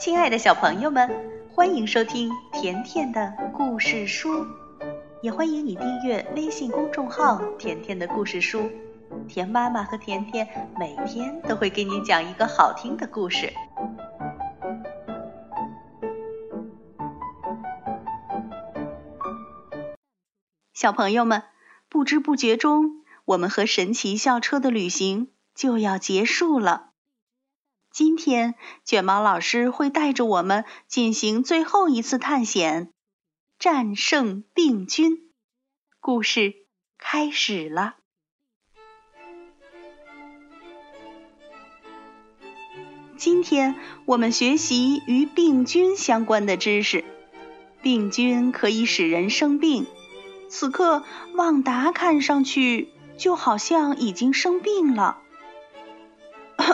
亲爱的小朋友们，欢迎收听甜甜的故事书，也欢迎你订阅微信公众号“甜甜的故事书”。甜妈妈和甜甜每天都会给你讲一个好听的故事。小朋友们，不知不觉中，我们和神奇校车的旅行就要结束了。今天，卷毛老师会带着我们进行最后一次探险，战胜病菌。故事开始了。今天我们学习与病菌相关的知识。病菌可以使人生病。此刻，旺达看上去就好像已经生病了。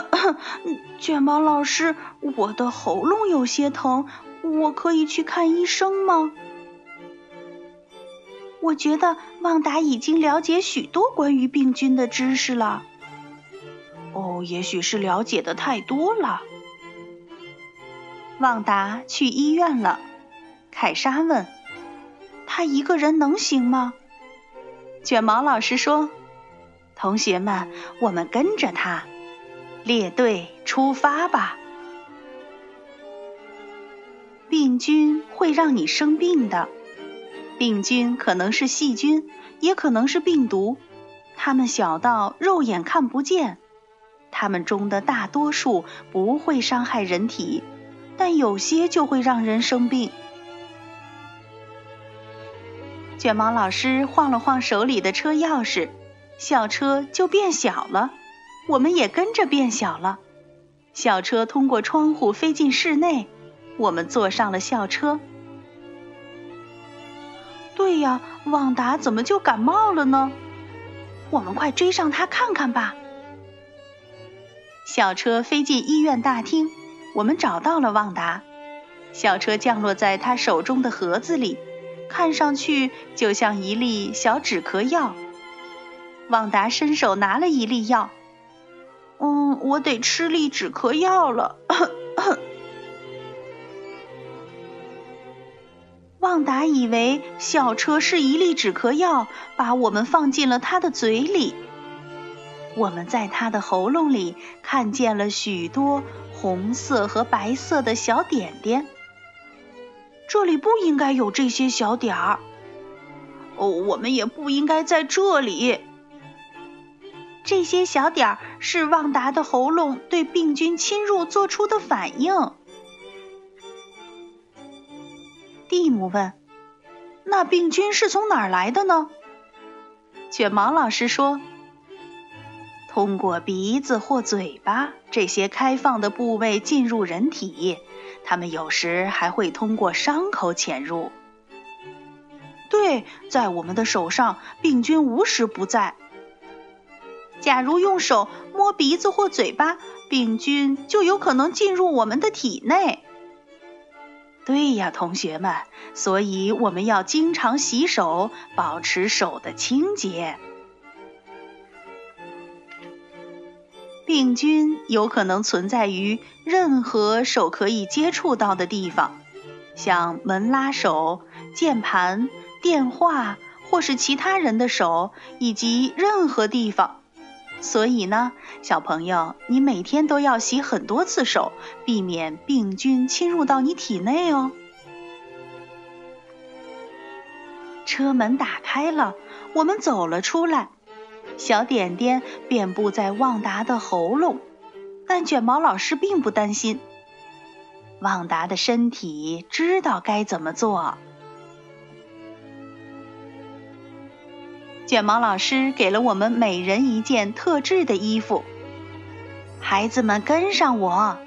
卷毛老师，我的喉咙有些疼，我可以去看医生吗？我觉得旺达已经了解许多关于病菌的知识了。哦，也许是了解的太多了。旺达去医院了。凯莎问：“他一个人能行吗？”卷毛老师说：“同学们，我们跟着他。”列队出发吧！病菌会让你生病的。病菌可能是细菌，也可能是病毒。它们小到肉眼看不见。它们中的大多数不会伤害人体，但有些就会让人生病。卷毛老师晃了晃手里的车钥匙，校车就变小了。我们也跟着变小了，校车通过窗户飞进室内，我们坐上了校车。对呀，旺达怎么就感冒了呢？我们快追上他看看吧。校车飞进医院大厅，我们找到了旺达。校车降落在他手中的盒子里，看上去就像一粒小止咳药。旺达伸手拿了一粒药。嗯，我得吃粒止咳药了。旺达以为校车是一粒止咳药，把我们放进了他的嘴里。我们在他的喉咙里看见了许多红色和白色的小点点。这里不应该有这些小点儿。哦，我们也不应该在这里。这些小点儿是旺达的喉咙对病菌侵入做出的反应。蒂姆问：“那病菌是从哪儿来的呢？”卷毛老师说：“通过鼻子或嘴巴这些开放的部位进入人体，它们有时还会通过伤口潜入。对，在我们的手上，病菌无时不在。”假如用手摸鼻子或嘴巴，病菌就有可能进入我们的体内。对呀，同学们，所以我们要经常洗手，保持手的清洁。病菌有可能存在于任何手可以接触到的地方，像门拉手、键盘、电话，或是其他人的手，以及任何地方。所以呢，小朋友，你每天都要洗很多次手，避免病菌侵入到你体内哦。车门打开了，我们走了出来。小点点遍布在旺达的喉咙，但卷毛老师并不担心。旺达的身体知道该怎么做。卷毛老师给了我们每人一件特制的衣服。孩子们跟上我。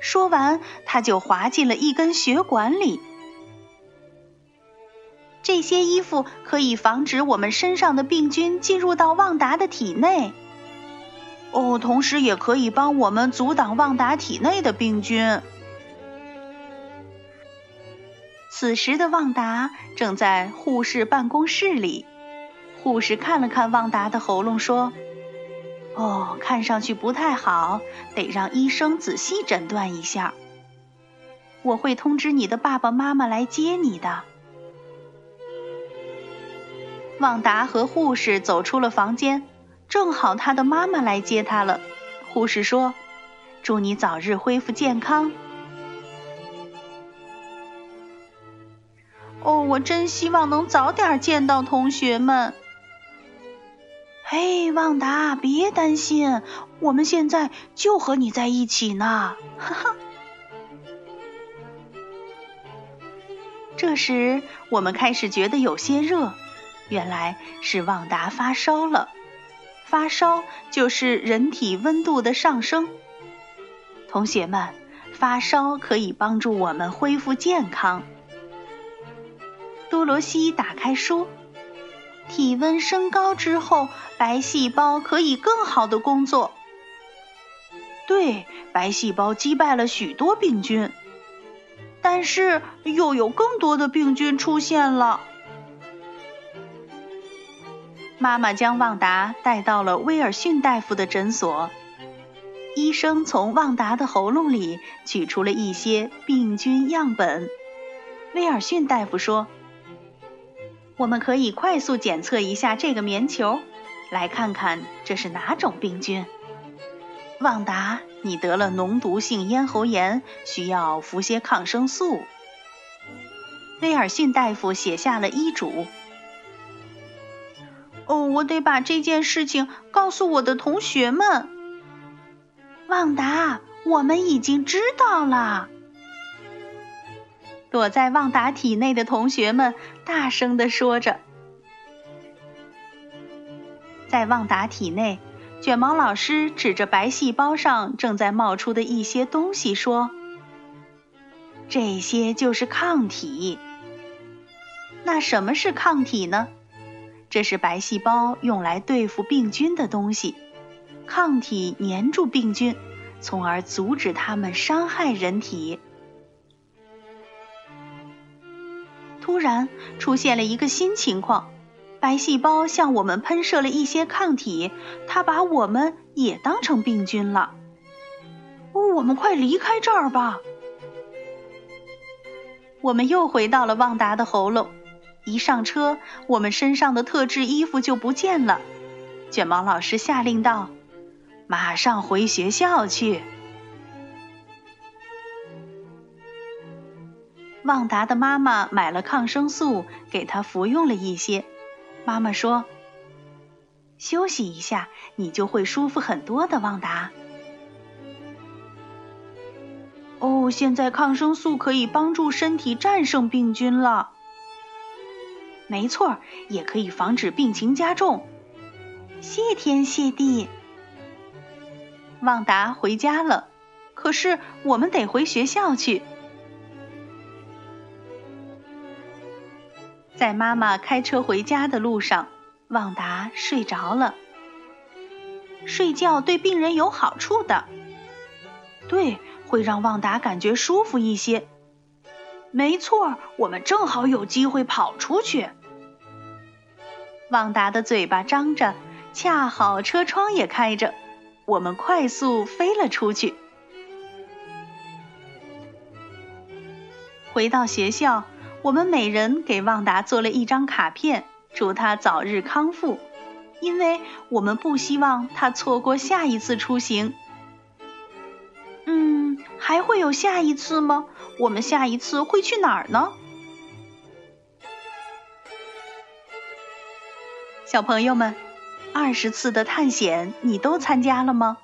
说完，他就滑进了一根血管里。这些衣服可以防止我们身上的病菌进入到旺达的体内。哦，同时也可以帮我们阻挡旺达体内的病菌。此时的旺达正在护士办公室里。护士看了看旺达的喉咙，说：“哦，看上去不太好，得让医生仔细诊断一下。”我会通知你的爸爸妈妈来接你的。旺达和护士走出了房间，正好他的妈妈来接他了。护士说：“祝你早日恢复健康。”哦，我真希望能早点见到同学们。嘿，旺达，别担心，我们现在就和你在一起呢。哈哈。这时，我们开始觉得有些热。原来是旺达发烧了，发烧就是人体温度的上升。同学们，发烧可以帮助我们恢复健康。多罗西打开书，体温升高之后，白细胞可以更好的工作。对，白细胞击败了许多病菌，但是又有更多的病菌出现了。妈妈将旺达带到了威尔逊大夫的诊所。医生从旺达的喉咙里取出了一些病菌样本。威尔逊大夫说：“我们可以快速检测一下这个棉球，来看看这是哪种病菌。”旺达，你得了脓毒性咽喉炎，需要服些抗生素。威尔逊大夫写下了医嘱。哦，我得把这件事情告诉我的同学们。旺达，我们已经知道了。躲在旺达体内的同学们大声地说着。在旺达体内，卷毛老师指着白细胞上正在冒出的一些东西说：“这些就是抗体。那什么是抗体呢？”这是白细胞用来对付病菌的东西，抗体粘住病菌，从而阻止它们伤害人体。突然出现了一个新情况，白细胞向我们喷射了一些抗体，它把我们也当成病菌了。我们快离开这儿吧！我们又回到了旺达的喉咙。一上车，我们身上的特制衣服就不见了。卷毛老师下令道：“马上回学校去。”旺达的妈妈买了抗生素，给他服用了一些。妈妈说：“休息一下，你就会舒服很多的。”旺达。哦，现在抗生素可以帮助身体战胜病菌了。没错，也可以防止病情加重。谢天谢地，旺达回家了。可是我们得回学校去。在妈妈开车回家的路上，旺达睡着了。睡觉对病人有好处的，对，会让旺达感觉舒服一些。没错，我们正好有机会跑出去。旺达的嘴巴张着，恰好车窗也开着，我们快速飞了出去。回到学校，我们每人给旺达做了一张卡片，祝他早日康复，因为我们不希望他错过下一次出行。嗯，还会有下一次吗？我们下一次会去哪儿呢？小朋友们，二十次的探险你都参加了吗？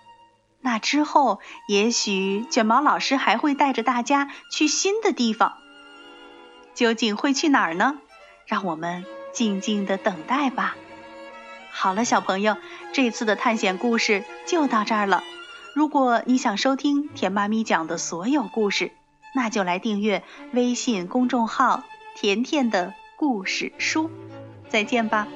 那之后，也许卷毛老师还会带着大家去新的地方。究竟会去哪儿呢？让我们静静的等待吧。好了，小朋友，这次的探险故事就到这儿了。如果你想收听甜妈咪讲的所有故事，那就来订阅微信公众号“甜甜的故事书”。再见吧。